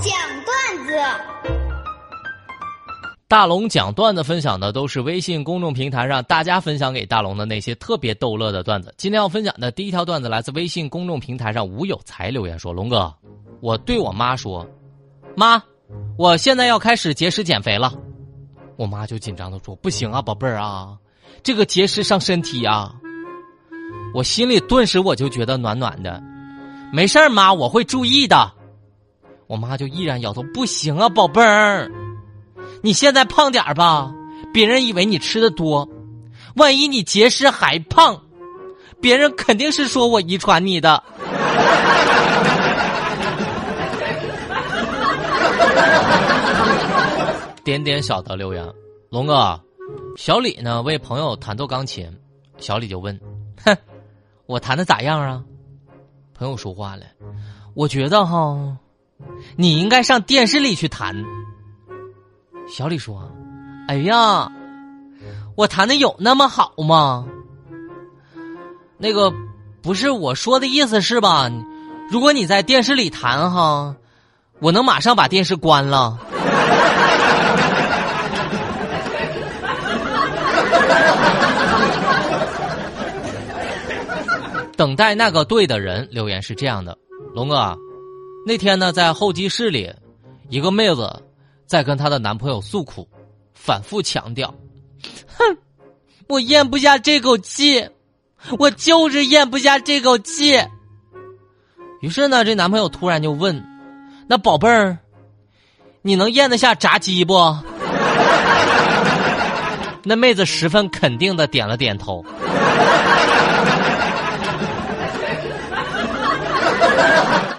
讲段子。大龙讲段子分享的都是微信公众平台上大家分享给大龙的那些特别逗乐的段子。今天要分享的第一条段子来自微信公众平台上吴有才留言说：“龙哥，我对我妈说，妈，我现在要开始节食减肥了。”我妈就紧张的说：“不行啊，宝贝儿啊，这个节食伤身体啊。”我心里顿时我就觉得暖暖的，没事儿妈，我会注意的。我妈就依然摇头：“不行啊，宝贝儿。”你现在胖点儿吧，别人以为你吃的多，万一你节食还胖，别人肯定是说我遗传你的。点点小的留言，龙哥，小李呢为朋友弹奏钢琴，小李就问：“哼，我弹的咋样啊？”朋友说话了：“我觉得哈，你应该上电视里去谈。”小李说：“哎呀，我谈的有那么好吗？那个不是我说的意思是吧？如果你在电视里谈哈，我能马上把电视关了。”等待那个对的人留言是这样的：龙哥，那天呢在候机室里，一个妹子。在跟她的男朋友诉苦，反复强调：“哼，我咽不下这口气，我就是咽不下这口气。”于是呢，这男朋友突然就问：“那宝贝儿，你能咽得下炸鸡不？” 那妹子十分肯定的点了点头。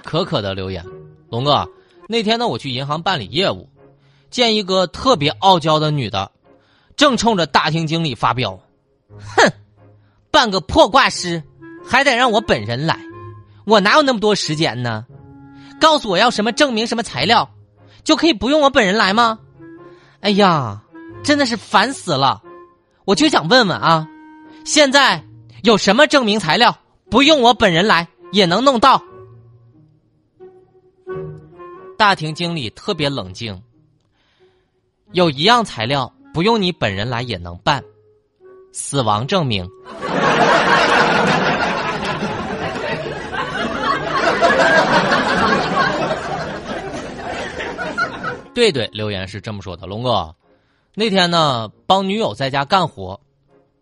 可可的留言：龙哥，那天呢，我去银行办理业务。见一个特别傲娇的女的，正冲着大厅经理发飙，哼，办个破挂失，还得让我本人来，我哪有那么多时间呢？告诉我要什么证明、什么材料，就可以不用我本人来吗？哎呀，真的是烦死了！我就想问问啊，现在有什么证明材料不用我本人来也能弄到？大厅经理特别冷静。有一样材料不用你本人来也能办，死亡证明。对对，留言是这么说的：龙哥，那天呢帮女友在家干活，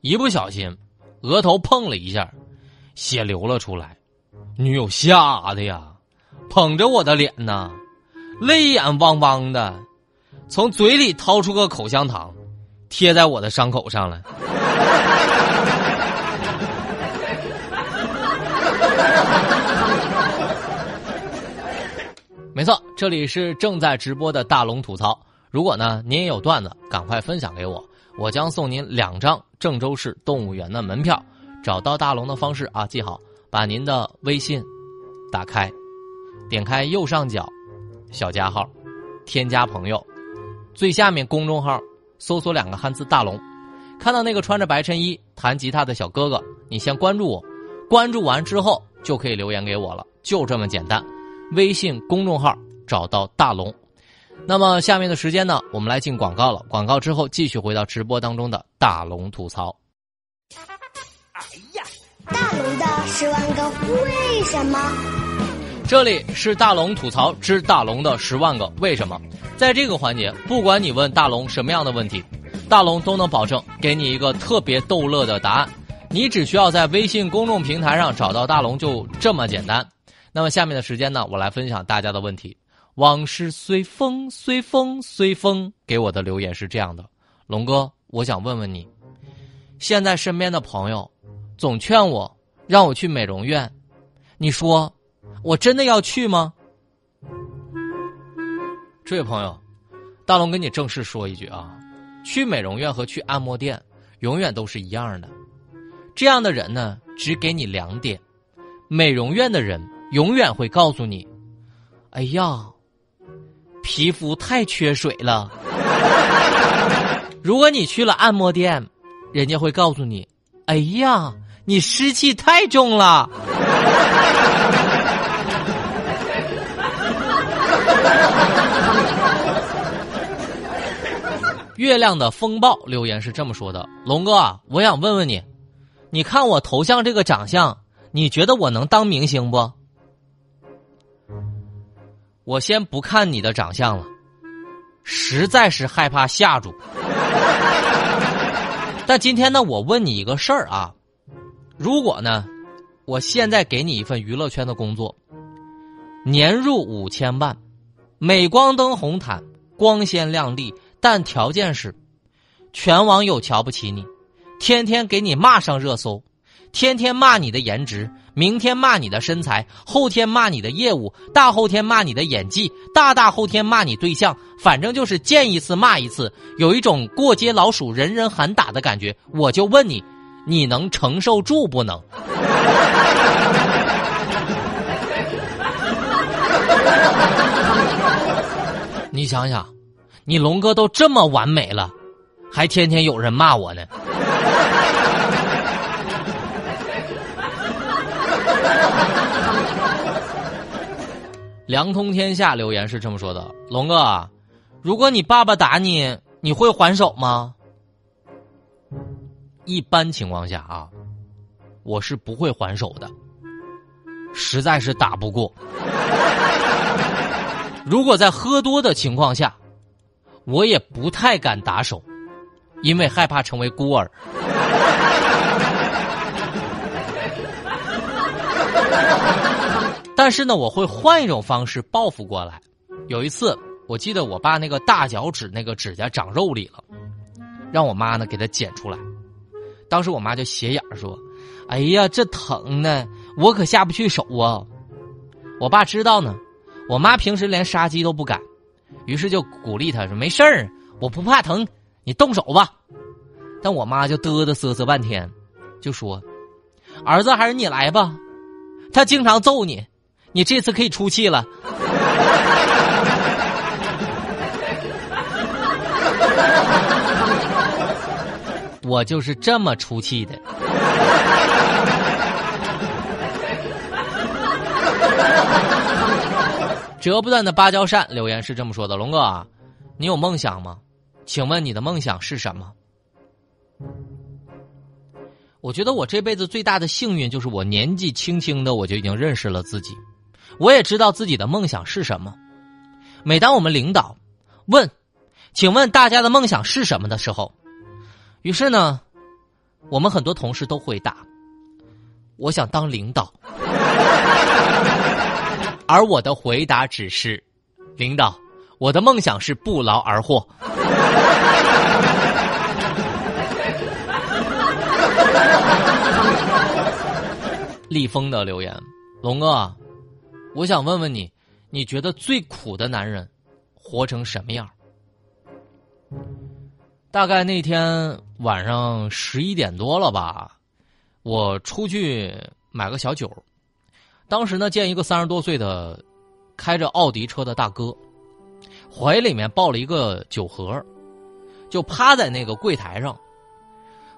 一不小心额头碰了一下，血流了出来，女友吓得呀，捧着我的脸呐，泪眼汪汪的。从嘴里掏出个口香糖，贴在我的伤口上了。没错，这里是正在直播的大龙吐槽。如果呢您也有段子，赶快分享给我，我将送您两张郑州市动物园的门票。找到大龙的方式啊，记好，把您的微信打开，点开右上角小加号，添加朋友。最下面公众号搜索两个汉字“大龙”，看到那个穿着白衬衣弹吉他的小哥哥，你先关注我，关注完之后就可以留言给我了，就这么简单。微信公众号找到大龙。那么下面的时间呢，我们来进广告了。广告之后继续回到直播当中的大龙吐槽。哎呀，大龙的十万个为什么？这里是大龙吐槽之大龙的十万个为什么。在这个环节，不管你问大龙什么样的问题，大龙都能保证给你一个特别逗乐的答案。你只需要在微信公众平台上找到大龙，就这么简单。那么下面的时间呢，我来分享大家的问题。往事随风，随风，随风。给我的留言是这样的：龙哥，我想问问你，现在身边的朋友总劝我让我去美容院，你说我真的要去吗？这位朋友，大龙跟你正式说一句啊，去美容院和去按摩店永远都是一样的。这样的人呢，只给你两点：美容院的人永远会告诉你，哎呀，皮肤太缺水了；如果你去了按摩店，人家会告诉你，哎呀，你湿气太重了。月亮的风暴留言是这么说的：“龙哥，我想问问你，你看我头像这个长相，你觉得我能当明星不？”我先不看你的长相了，实在是害怕吓住。但今天呢，我问你一个事儿啊，如果呢，我现在给你一份娱乐圈的工作，年入五千万，镁光灯红毯，光鲜亮丽，但条件是，全网友瞧不起你，天天给你骂上热搜，天天骂你的颜值，明天骂你的身材，后天骂你的业务，大后天骂你的演技，大大后天骂你对象，反正就是见一次骂一次，有一种过街老鼠人人喊打的感觉。我就问你，你能承受住不能？你想想，你龙哥都这么完美了，还天天有人骂我呢。凉通天下留言是这么说的：“龙哥，如果你爸爸打你，你会还手吗？”一般情况下啊，我是不会还手的，实在是打不过。如果在喝多的情况下，我也不太敢打手，因为害怕成为孤儿。但是呢，我会换一种方式报复过来。有一次，我记得我爸那个大脚趾那个指甲长肉里了，让我妈呢给他剪出来。当时我妈就斜眼说：“哎呀，这疼呢，我可下不去手啊。”我爸知道呢，我妈平时连杀鸡都不敢，于是就鼓励他说：“没事儿，我不怕疼，你动手吧。”但我妈就嘚嘚瑟瑟半天，就说：“儿子，还是你来吧，他经常揍你。”你这次可以出气了，我就是这么出气的。折不断的芭蕉扇留言是这么说的：“龙哥啊，你有梦想吗？请问你的梦想是什么？”我觉得我这辈子最大的幸运就是我年纪轻轻的我就已经认识了自己。我也知道自己的梦想是什么。每当我们领导问：“请问大家的梦想是什么？”的时候，于是呢，我们很多同事都回答：“我想当领导。”而我的回答只是：“领导，我的梦想是不劳而获。”立峰的留言：“龙哥。”我想问问你，你觉得最苦的男人活成什么样？大概那天晚上十一点多了吧，我出去买个小酒，当时呢见一个三十多岁的开着奥迪车的大哥，怀里面抱了一个酒盒，就趴在那个柜台上，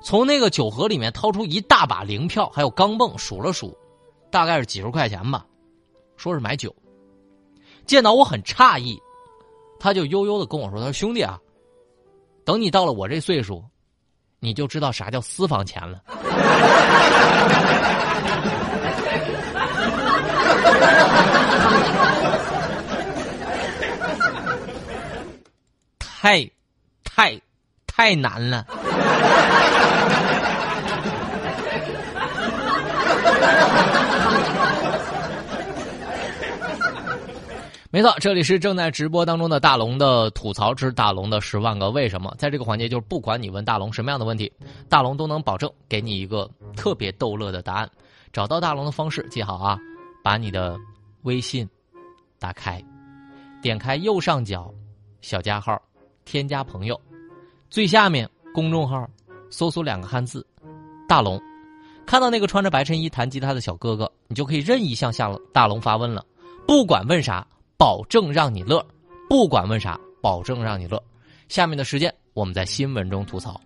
从那个酒盒里面掏出一大把零票，还有钢镚，数了数，大概是几十块钱吧。说是买酒，见到我很诧异，他就悠悠的跟我说：“他说兄弟啊，等你到了我这岁数，你就知道啥叫私房钱了。太，太，太难了。”没错，这里是正在直播当中的大龙的吐槽之大龙的十万个为什么。在这个环节，就是不管你问大龙什么样的问题，大龙都能保证给你一个特别逗乐的答案。找到大龙的方式，记好啊，把你的微信打开，点开右上角小加号，添加朋友，最下面公众号搜索两个汉字“大龙”，看到那个穿着白衬衣弹吉他的小哥哥，你就可以任意向下大龙发问了，不管问啥。保证让你乐，不管问啥，保证让你乐。下面的时间，我们在新闻中吐槽。